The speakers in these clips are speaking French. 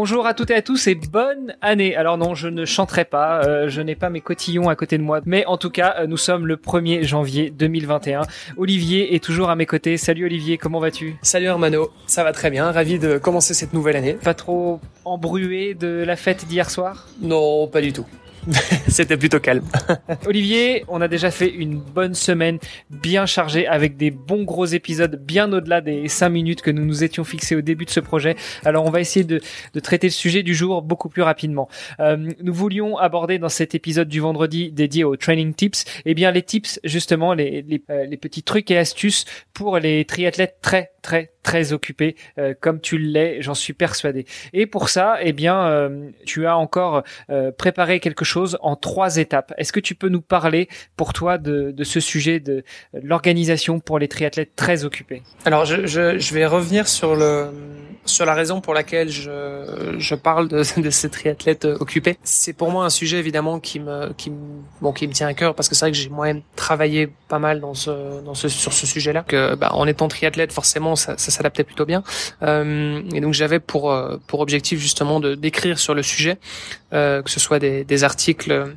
Bonjour à toutes et à tous et bonne année. Alors non, je ne chanterai pas, euh, je n'ai pas mes cotillons à côté de moi, mais en tout cas, euh, nous sommes le 1er janvier 2021. Olivier est toujours à mes côtés. Salut Olivier, comment vas-tu? Salut Hermano, ça va très bien, ravi de commencer cette nouvelle année. Pas trop embrué de la fête d'hier soir? Non, pas du tout. C'était plutôt calme. Olivier, on a déjà fait une bonne semaine bien chargée avec des bons gros épisodes bien au-delà des 5 minutes que nous nous étions fixés au début de ce projet. Alors on va essayer de, de traiter le sujet du jour beaucoup plus rapidement. Euh, nous voulions aborder dans cet épisode du vendredi dédié aux training tips, eh bien les tips justement, les, les, euh, les petits trucs et astuces pour les triathlètes très très très occupés euh, comme tu l'es, j'en suis persuadé. Et pour ça, eh bien euh, tu as encore euh, préparé quelque chose en trois étapes. Est-ce que tu peux nous parler pour toi de, de ce sujet de, de l'organisation pour les triathlètes très occupés? Alors je, je, je, vais revenir sur le sur la raison pour laquelle je, je parle de, de ces triathlètes occupés. C'est pour moi un sujet évidemment qui me qui me, bon qui me tient à cœur parce que c'est vrai que j'ai moi-même travaillé pas mal dans ce dans ce sur ce sujet-là. Que bah, en étant triathlète forcément ça, ça s'adaptait plutôt bien. Euh, et donc j'avais pour pour objectif justement de d'écrire sur le sujet, euh, que ce soit des, articles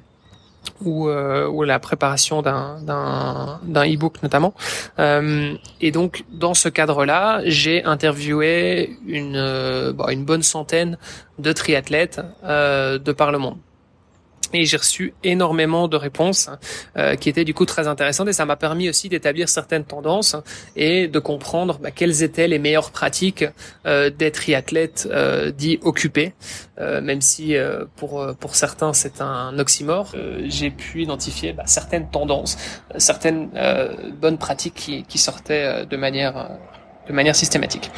ou, euh, ou la préparation d'un d'un d'un e-book notamment. Euh, et donc dans ce cadre-là, j'ai interviewé une euh, bon, une bonne centaine de triathlètes euh, de par le monde et j'ai reçu énormément de réponses euh, qui étaient du coup très intéressantes. Et ça m'a permis aussi d'établir certaines tendances et de comprendre bah, quelles étaient les meilleures pratiques euh, des triathlètes euh, dits occupés, euh, même si euh, pour pour certains c'est un oxymore. Euh, j'ai pu identifier bah, certaines tendances, certaines bonnes pratiques qui, qui sortaient de manière de manière systématique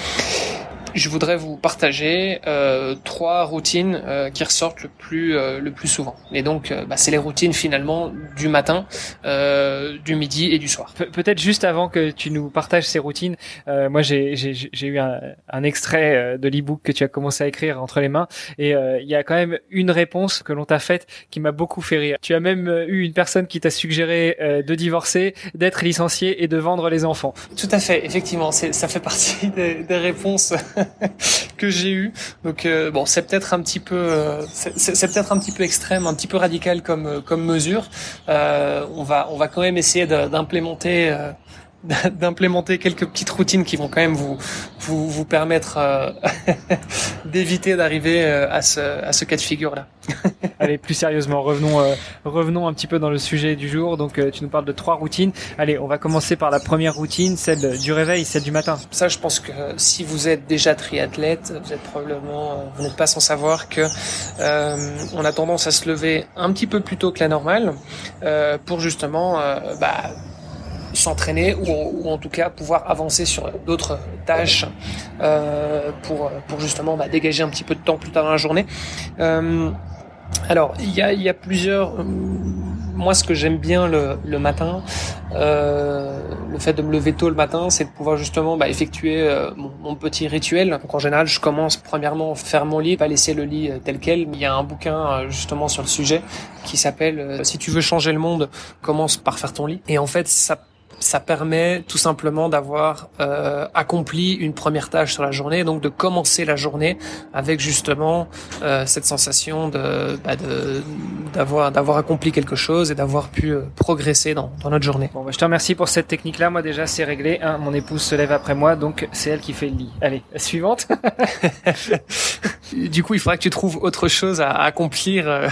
je voudrais vous partager euh, trois routines euh, qui ressortent le plus euh, le plus souvent. Et donc, euh, bah, c'est les routines finalement du matin, euh, du midi et du soir. Pe Peut-être juste avant que tu nous partages ces routines, euh, moi j'ai eu un, un extrait de l'ebook que tu as commencé à écrire entre les mains, et il y a quand même une réponse que l'on t'a faite qui m'a beaucoup fait rire. Tu as même eu une personne qui t'a suggéré de divorcer, d'être licencié et de vendre les enfants. Tout à fait, effectivement, ça fait partie des, des réponses que j'ai eu. Donc euh, bon, c'est peut-être un petit peu, euh, c'est peut-être un petit peu extrême, un petit peu radical comme euh, comme mesure. Euh, on va on va quand même essayer d'implémenter euh, d'implémenter quelques petites routines qui vont quand même vous vous, vous permettre euh, d'éviter d'arriver euh, à ce à ce cas de figure là. Allez, plus sérieusement, revenons euh, revenons un petit peu dans le sujet du jour. Donc euh, tu nous parles de trois routines. Allez, on va commencer par la première routine, celle du réveil, celle du matin. Ça, je pense que si vous êtes déjà triathlète, vous êtes probablement vous n'êtes pas sans savoir que on a tendance à se lever un petit peu plus tôt que la normale pour justement bah, s'entraîner ou, ou, en tout cas pouvoir avancer sur d'autres tâches euh, pour, pour justement bah, dégager un petit peu de temps plus tard dans la journée. Euh, alors, il y a, y a plusieurs... Moi, ce que j'aime bien le, le matin, euh, le fait de me lever tôt le matin, c'est de pouvoir justement bah, effectuer euh, mon, petit rituel. Donc en général, je commence premièrement faire mon lit, pas laisser le lit tel quel. Il y a un bouquin justement sur le sujet qui s'appelle Si tu veux changer le monde, commence par faire ton lit. Et en fait, ça ça permet tout simplement d'avoir euh, accompli une première tâche sur la journée, donc de commencer la journée avec justement euh, cette sensation de bah d'avoir d'avoir accompli quelque chose et d'avoir pu euh, progresser dans, dans notre journée. Bon, bah, je te remercie pour cette technique-là. Moi déjà c'est réglé. Hein, mon épouse se lève après moi, donc c'est elle qui fait le lit. Allez, suivante. du coup, il faudra que tu trouves autre chose à accomplir euh,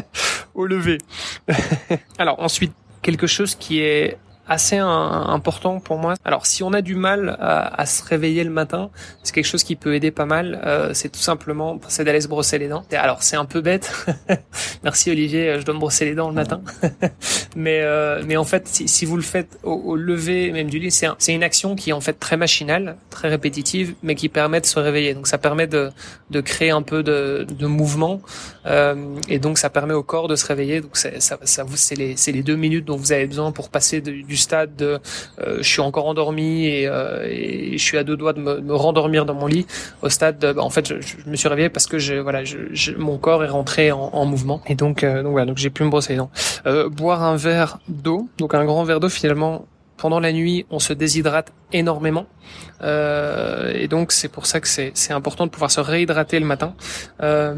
au lever. Alors ensuite, quelque chose qui est assez important pour moi. Alors si on a du mal à, à se réveiller le matin, c'est quelque chose qui peut aider pas mal. Euh, c'est tout simplement, c'est d'aller se brosser les dents. Alors c'est un peu bête. Merci Olivier, je dois me brosser les dents le matin. mais euh, mais en fait, si, si, vous le faites au, au lever même du lit, c'est c'est une action qui est en fait très machinale, très répétitive, mais qui permet de se réveiller. Donc ça permet de de créer un peu de, de mouvement euh, et donc ça permet au corps de se réveiller. Donc ça ça vous c'est les c'est les deux minutes dont vous avez besoin pour passer du du stade de euh, je suis encore endormi et, euh, et, je suis à deux doigts de me, me, rendormir dans mon lit au stade de, bah, en fait je, je, me suis réveillé parce que je, voilà je, je, mon corps est rentré en, en mouvement et donc euh, donc voilà donc j'ai pu me brosser les dents euh, boire un verre d'eau donc un grand verre d'eau finalement pendant la nuit, on se déshydrate énormément. Euh, et donc, c'est pour ça que c'est important de pouvoir se réhydrater le matin. Euh,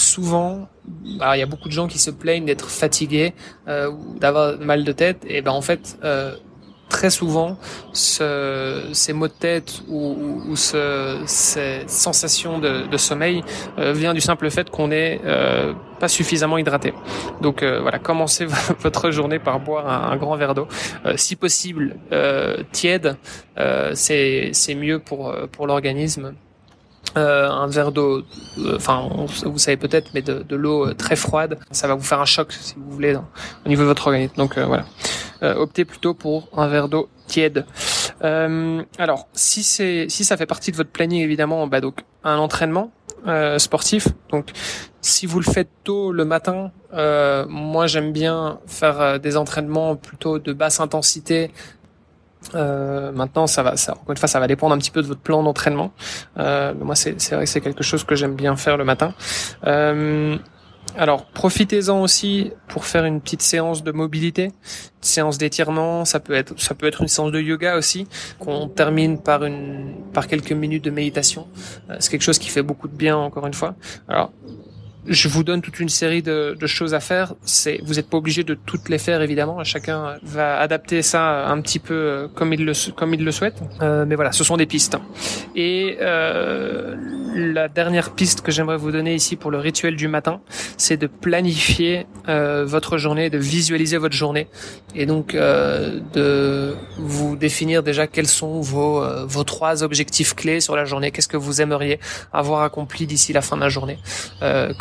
souvent, il y a beaucoup de gens qui se plaignent d'être fatigués euh, ou d'avoir mal de tête. Et ben en fait, euh, très souvent, ce, ces maux de tête ou, ou ce, ces sensations de, de sommeil euh, vient du simple fait qu'on est euh, pas suffisamment hydraté. Donc euh, voilà, commencez votre journée par boire un, grand verre d'eau, euh, si possible tiède, c'est c'est mieux pour pour l'organisme. Euh, un verre d'eau, euh, enfin vous savez peut-être, mais de, de l'eau très froide, ça va vous faire un choc si vous voulez dans, au niveau de votre organisme. Donc euh, voilà, optez plutôt pour un verre d'eau tiède. alors si c'est si ça fait partie de votre planning évidemment, bah donc un entraînement sportif. Donc si vous le faites tôt le matin, moi j'aime bien faire des entraînements plutôt de basse intensité euh, maintenant, ça va, ça, encore une fois, ça va dépendre un petit peu de votre plan d'entraînement. Euh, moi, c'est vrai que c'est quelque chose que j'aime bien faire le matin. Euh, alors, profitez-en aussi pour faire une petite séance de mobilité, une séance d'étirement. Ça peut être, ça peut être une séance de yoga aussi, qu'on termine par une, par quelques minutes de méditation. Euh, c'est quelque chose qui fait beaucoup de bien, encore une fois. Alors, je vous donne toute une série de, de choses à faire. C'est, vous n'êtes pas obligé de toutes les faire évidemment. Chacun va adapter ça un petit peu euh, comme il le comme il le souhaite. Euh, mais voilà, ce sont des pistes. Et euh, la dernière piste que j'aimerais vous donner ici pour le rituel du matin, c'est de planifier euh, votre journée, de visualiser votre journée, et donc euh, de vous définir déjà quels sont vos euh, vos trois objectifs clés sur la journée. Qu'est-ce que vous aimeriez avoir accompli d'ici la fin de la journée,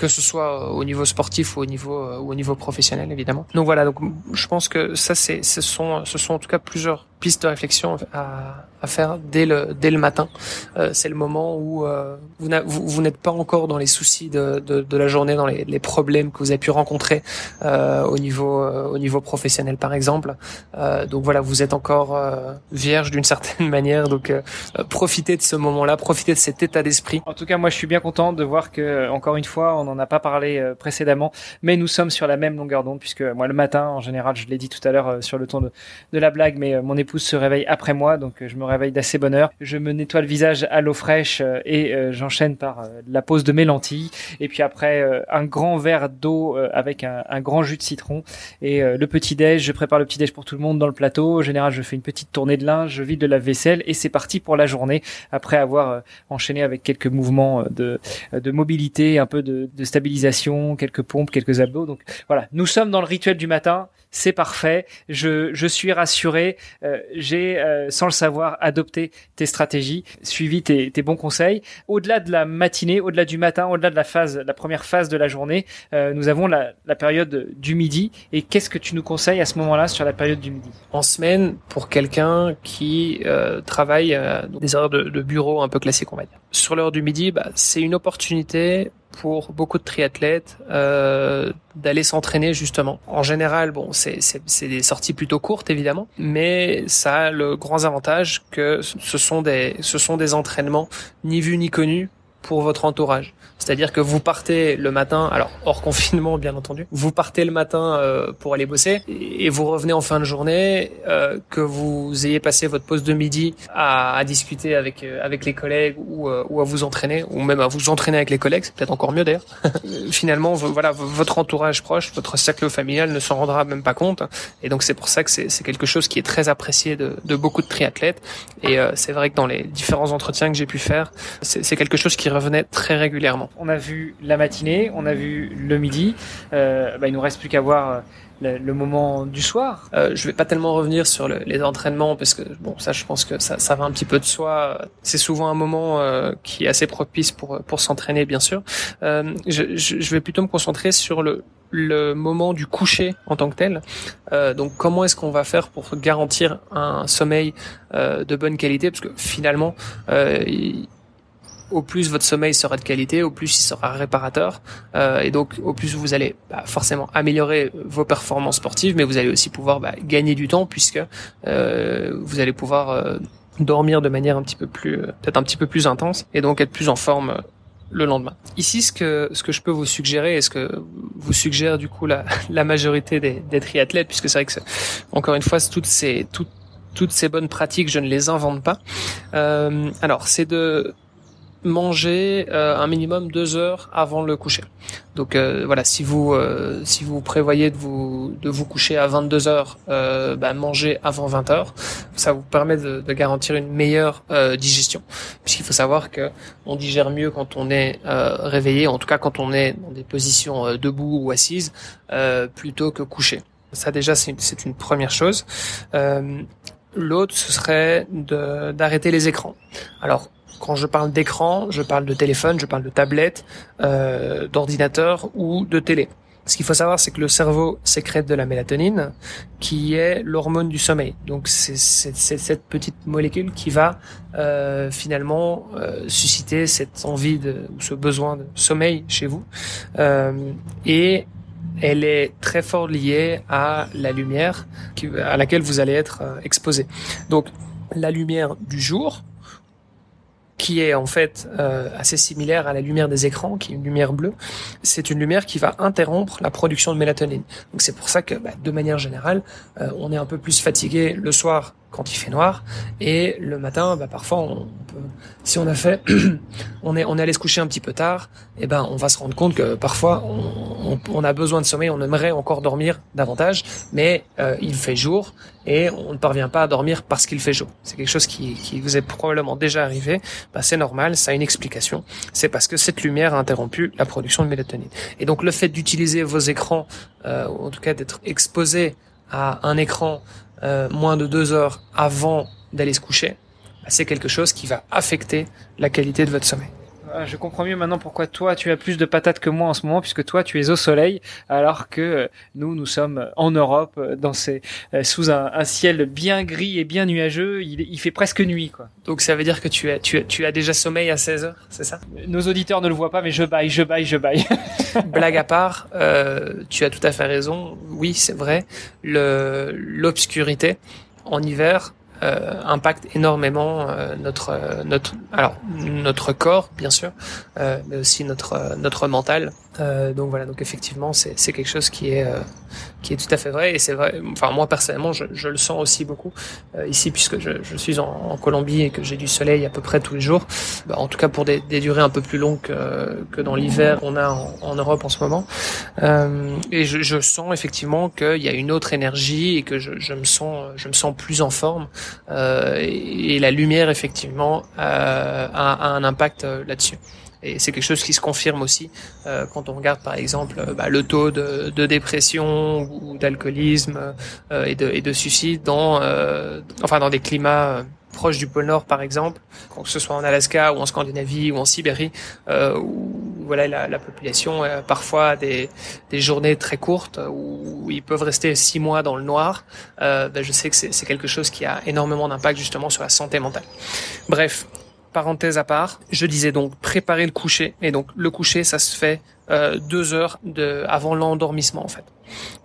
ce soit au niveau sportif ou au niveau ou au niveau professionnel évidemment. Donc voilà, donc je pense que ça c'est ce sont ce sont en tout cas plusieurs pistes de réflexion à, à faire dès le dès le matin. Euh, c'est le moment où euh, vous, vous, n'êtes pas encore dans les soucis de, de, de la journée, dans les, les, problèmes que vous avez pu rencontrer euh, au niveau euh, au niveau professionnel par exemple. Euh, donc voilà, vous êtes encore euh, vierge d'une certaine manière. Donc profitez de ce moment-là, profitez de cet état d'esprit. En tout cas, moi je suis bien content de voir que encore une fois, on n'en a pas parlé précédemment, mais nous sommes sur la même longueur d'onde puisque moi le matin, en général, je l'ai dit tout à l'heure sur le ton de, de la blague, mais mon épouse se réveille après moi, donc je me réveille d'assez bonne heure. Je me nettoie le visage à l'eau fraîche euh, et euh, j'enchaîne par euh, la pose de mes lentilles. Et puis après, un grand verre d'eau avec un, un, grand jus de citron. Et le petit-déj, je prépare le petit-déj pour tout le monde dans le plateau. En général, je fais une petite tournée de linge, je vide de la vaisselle et c'est parti pour la journée. Après avoir enchaîné avec quelques mouvements de, de mobilité, un peu de, de stabilisation, quelques pompes, quelques abdos. Donc voilà, nous sommes dans le rituel du matin c'est parfait, je, je suis rassuré, euh, j'ai, euh, sans le savoir, adopté tes stratégies, suivi tes, tes bons conseils. Au-delà de la matinée, au-delà du matin, au-delà de la phase, la première phase de la journée, euh, nous avons la, la période du midi. Et qu'est-ce que tu nous conseilles à ce moment-là sur la période du midi? En semaine, pour quelqu'un qui travaille des heures de, de, bureau un peu classiques, on va dire. Sur l'heure du midi, bah, c'est une opportunité pour beaucoup de triathlètes euh, d'aller s'entraîner justement. En général, bon, c'est des sorties plutôt courtes évidemment, mais ça a le grand avantage que ce sont des ce sont des entraînements ni vus ni connus pour votre entourage. C'est-à-dire que vous partez le matin, alors hors confinement bien entendu, vous partez le matin euh, pour aller bosser et vous revenez en fin de journée, euh, que vous ayez passé votre pause de midi à, à discuter avec euh, avec les collègues ou, euh, ou à vous entraîner ou même à vous entraîner avec les collègues, c'est peut-être encore mieux d'ailleurs. Finalement, voilà, votre entourage proche, votre cercle familial ne s'en rendra même pas compte et donc c'est pour ça que c'est quelque chose qui est très apprécié de, de beaucoup de triathlètes et c'est vrai que dans les différents entretiens que j'ai pu faire, c'est quelque chose qui qui revenait très régulièrement. On a vu la matinée, on a vu le midi. Euh, bah, il nous reste plus qu'à voir le, le, moment du soir. Euh, je vais pas tellement revenir sur le, les entraînements parce que bon, ça, je pense que ça, ça va un petit peu de soi. C'est souvent un moment euh, qui est assez propice pour pour s'entraîner, bien sûr. Euh, je, je, vais plutôt me concentrer sur le le moment du coucher en tant que tel. Euh, donc comment est-ce qu'on va faire pour garantir un sommeil euh, de bonne qualité? Parce que finalement, euh, au plus votre sommeil sera de qualité, au plus il sera réparateur, euh, et donc au plus vous allez bah, forcément améliorer vos performances sportives, mais vous allez aussi pouvoir bah, gagner du temps puisque euh, vous allez pouvoir euh, dormir de manière un petit peu plus, peut-être un petit peu plus intense, et donc être plus en forme le lendemain. Ici, ce que ce que je peux vous suggérer, et ce que vous suggère du coup la, la majorité des, des triathlètes, puisque c'est vrai que encore une fois, toutes ces toutes toutes ces bonnes pratiques, je ne les invente pas. Euh, alors, c'est de manger euh, un minimum deux heures avant le coucher. Donc euh, voilà, si vous euh, si vous prévoyez de vous de vous coucher à 22 heures, euh, bah, mangez avant 20 heures. Ça vous permet de, de garantir une meilleure euh, digestion, puisqu'il faut savoir que on digère mieux quand on est euh, réveillé, en tout cas quand on est dans des positions debout ou assises, plutôt que couché. Ça déjà c'est une, première chose. L'autre ce serait d'arrêter les écrans. Alors quand je parle d'écran, je parle de téléphone, je parle de tablette, euh, d'ordinateur ou de télé. Ce qu'il faut savoir, c'est que le cerveau sécrète de la mélatonine, qui est l'hormone du sommeil. Donc c'est cette petite molécule qui va euh, finalement euh, susciter cette envie de, ou ce besoin de sommeil chez vous. Euh, et elle est très fort liée à la lumière à laquelle vous allez être euh, exposé. Donc la lumière du jour, qui est en fait euh, assez similaire à la lumière des écrans, qui est une lumière bleue, c'est une lumière qui va interrompre la production de mélatonine. Donc c'est pour ça que, bah, de manière générale, euh, on est un peu plus fatigué le soir quand il fait noir et le matin, bah, parfois, on peut, si on a fait, on est on est allé se coucher un petit peu tard, et eh ben on va se rendre compte que parfois on, a besoin de sommeil, on aimerait encore dormir davantage, mais euh, il fait jour et on ne parvient pas à dormir parce qu'il fait jour. C'est quelque chose qui, qui vous est probablement déjà arrivé. Bah, c'est normal, ça a une explication. C'est parce que cette lumière a interrompu la production de mélatonine. Et donc le fait d'utiliser vos écrans, euh, ou en tout cas d'être exposé à un écran euh, moins de deux heures avant d'aller se coucher, bah, c'est quelque chose qui va affecter la qualité de votre sommeil. Ah, je comprends mieux maintenant pourquoi toi tu as plus de patates que moi en ce moment puisque toi tu es au soleil alors que euh, nous nous sommes en Europe euh, dans ces sous un, un ciel bien gris et bien nuageux il, il, fait presque nuit quoi. Donc ça veut dire que tu as tu as, tu as déjà sommeil à 16 heures c'est ça? Nos auditeurs ne le voient pas mais je baille je baille je baille. Blague à part euh, tu as tout à fait raison oui c'est vrai le l'obscurité en hiver euh, impacte énormément euh, notre notre alors notre corps bien sûr, euh, mais aussi notre notre mental. Euh, donc voilà, donc effectivement, c'est quelque chose qui est euh, qui est tout à fait vrai et c'est vrai. Enfin moi personnellement, je, je le sens aussi beaucoup euh, ici puisque je, je suis en, en, Colombie et que j'ai du soleil à peu près tous les jours. Bah, en tout cas pour des, des, durées un peu plus longues que, que dans l'hiver qu'on a en, en, Europe en ce moment. et je, je sens effectivement qu'il y a une autre énergie et que je, me sens je me sens plus en forme et, et, la lumière effectivement a, a un impact là-dessus. Et c'est quelque chose qui se confirme aussi euh, quand on regarde par exemple euh, bah, le taux de, de dépression ou d'alcoolisme euh, et, de, et de suicide dans, euh, enfin dans des climats euh, proches du pôle Nord par exemple, que ce soit en Alaska ou en Scandinavie ou en Sibérie, où voilà la, la population a parfois des, des journées très courtes où ils peuvent rester six mois dans le noir. Ben, je sais que c'est quelque chose qui a énormément d'impact justement sur la santé mentale. Bref, parenthèse à part, je disais donc préparer le coucher. Et donc le coucher, ça se fait euh, deux heures de, avant l'endormissement en fait,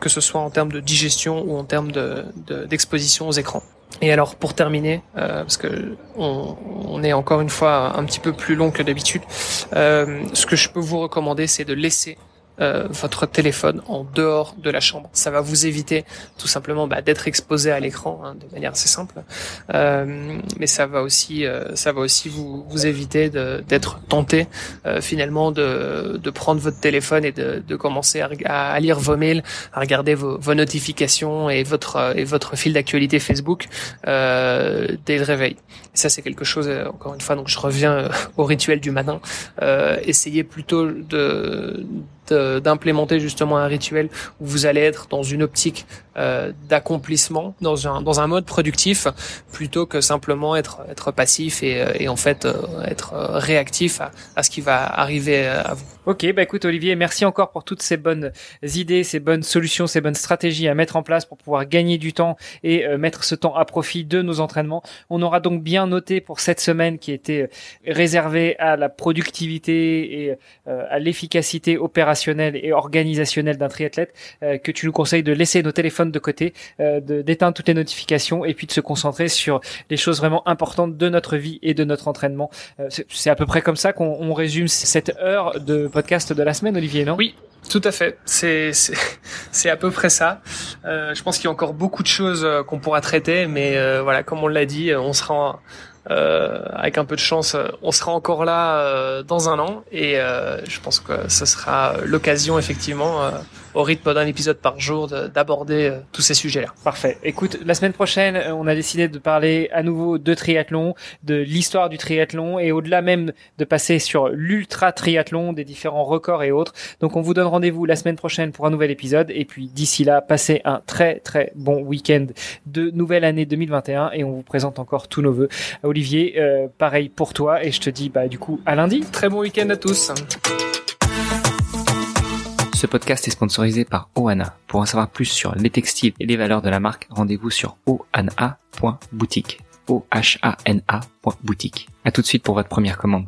que ce soit en termes de digestion ou en termes de, d'exposition aux écrans. Et alors pour terminer, euh, parce que on, on, est encore une fois un petit peu plus long que d'habitude, euh, ce que je peux vous recommander, c'est de laisser euh, votre téléphone en dehors de la chambre. Ça va vous éviter tout simplement bah, d'être exposé à l'écran hein, de manière assez simple, euh, mais ça va aussi, euh, ça va aussi vous, vous éviter d'être tenté euh, finalement de, de prendre votre téléphone et de, de commencer à, à, lire vos mails, à regarder vos, vos notifications et votre et votre fil d'actualité Facebook dès le réveil. Et ça c'est quelque chose encore une fois donc je reviens au rituel du matin. essayez plutôt de d'implémenter justement un rituel où vous allez être dans une optique euh, d'accomplissement, dans un dans un mode productif, plutôt que simplement être être passif et, euh, et en fait euh, être réactif à, à, ce qui va arriver à vous. Ok, bah écoute Olivier, merci encore pour toutes ces bonnes idées, ces bonnes solutions, ces bonnes stratégies à mettre en place pour pouvoir gagner du temps et mettre ce temps à profit de nos entraînements. On aura donc bien noté pour cette semaine qui était réservée à la productivité et à l'efficacité opérationnelle et organisationnel d'un triathlète, que tu nous conseilles de laisser nos téléphones de côté, euh, d'éteindre toutes les notifications et puis de se concentrer sur les choses vraiment importantes de notre vie et de notre entraînement. Euh, c'est à peu près comme ça qu'on résume cette heure de podcast de la semaine, Olivier, non? Oui, tout à fait. C'est à peu près ça. Euh, je pense qu'il y a encore beaucoup de choses qu'on pourra traiter, mais euh, voilà, comme on l'a dit, on sera euh, avec un peu de chance, on sera encore là euh, dans un an et euh, je pense que ce sera l'occasion effectivement au rythme d'un épisode par jour d'aborder euh, tous ces sujets-là. Parfait. Écoute, la semaine prochaine, euh, on a décidé de parler à nouveau de triathlon, de l'histoire du triathlon et au-delà même de passer sur l'ultra triathlon, des différents records et autres. Donc on vous donne rendez-vous la semaine prochaine pour un nouvel épisode et puis d'ici là, passez un très très bon week-end de nouvelle année 2021 et on vous présente encore tous nos voeux. Olivier, euh, pareil pour toi et je te dis bah du coup à lundi. Très bon week-end à tous. Ce podcast est sponsorisé par Ohana. Pour en savoir plus sur les textiles et les valeurs de la marque, rendez-vous sur. O-H-A-N-A.boutique. À tout de suite pour votre première commande.